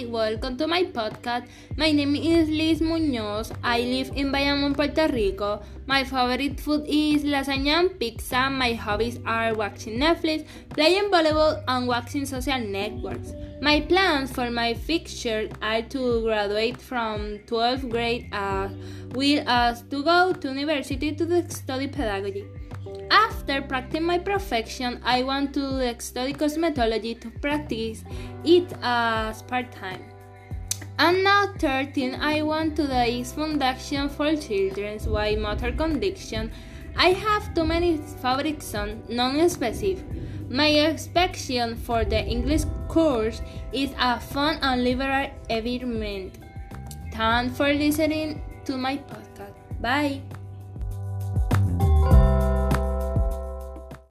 welcome to my podcast. My name is Liz Munoz. I live in Bayamon, Puerto Rico. My favorite food is lasagna and pizza. My hobbies are watching Netflix, playing volleyball, and watching social networks. My plans for my future are to graduate from 12th grade as well as to go to university to study pedagogy. After practicing my profession, I want to study cosmetology to practice it as part time. And now 13, I want to the Foundation for Children's with Motor Condition. I have too many favorite non-specific. My expectation for the English course is a fun and liberal environment. Thanks for listening to my podcast. Bye.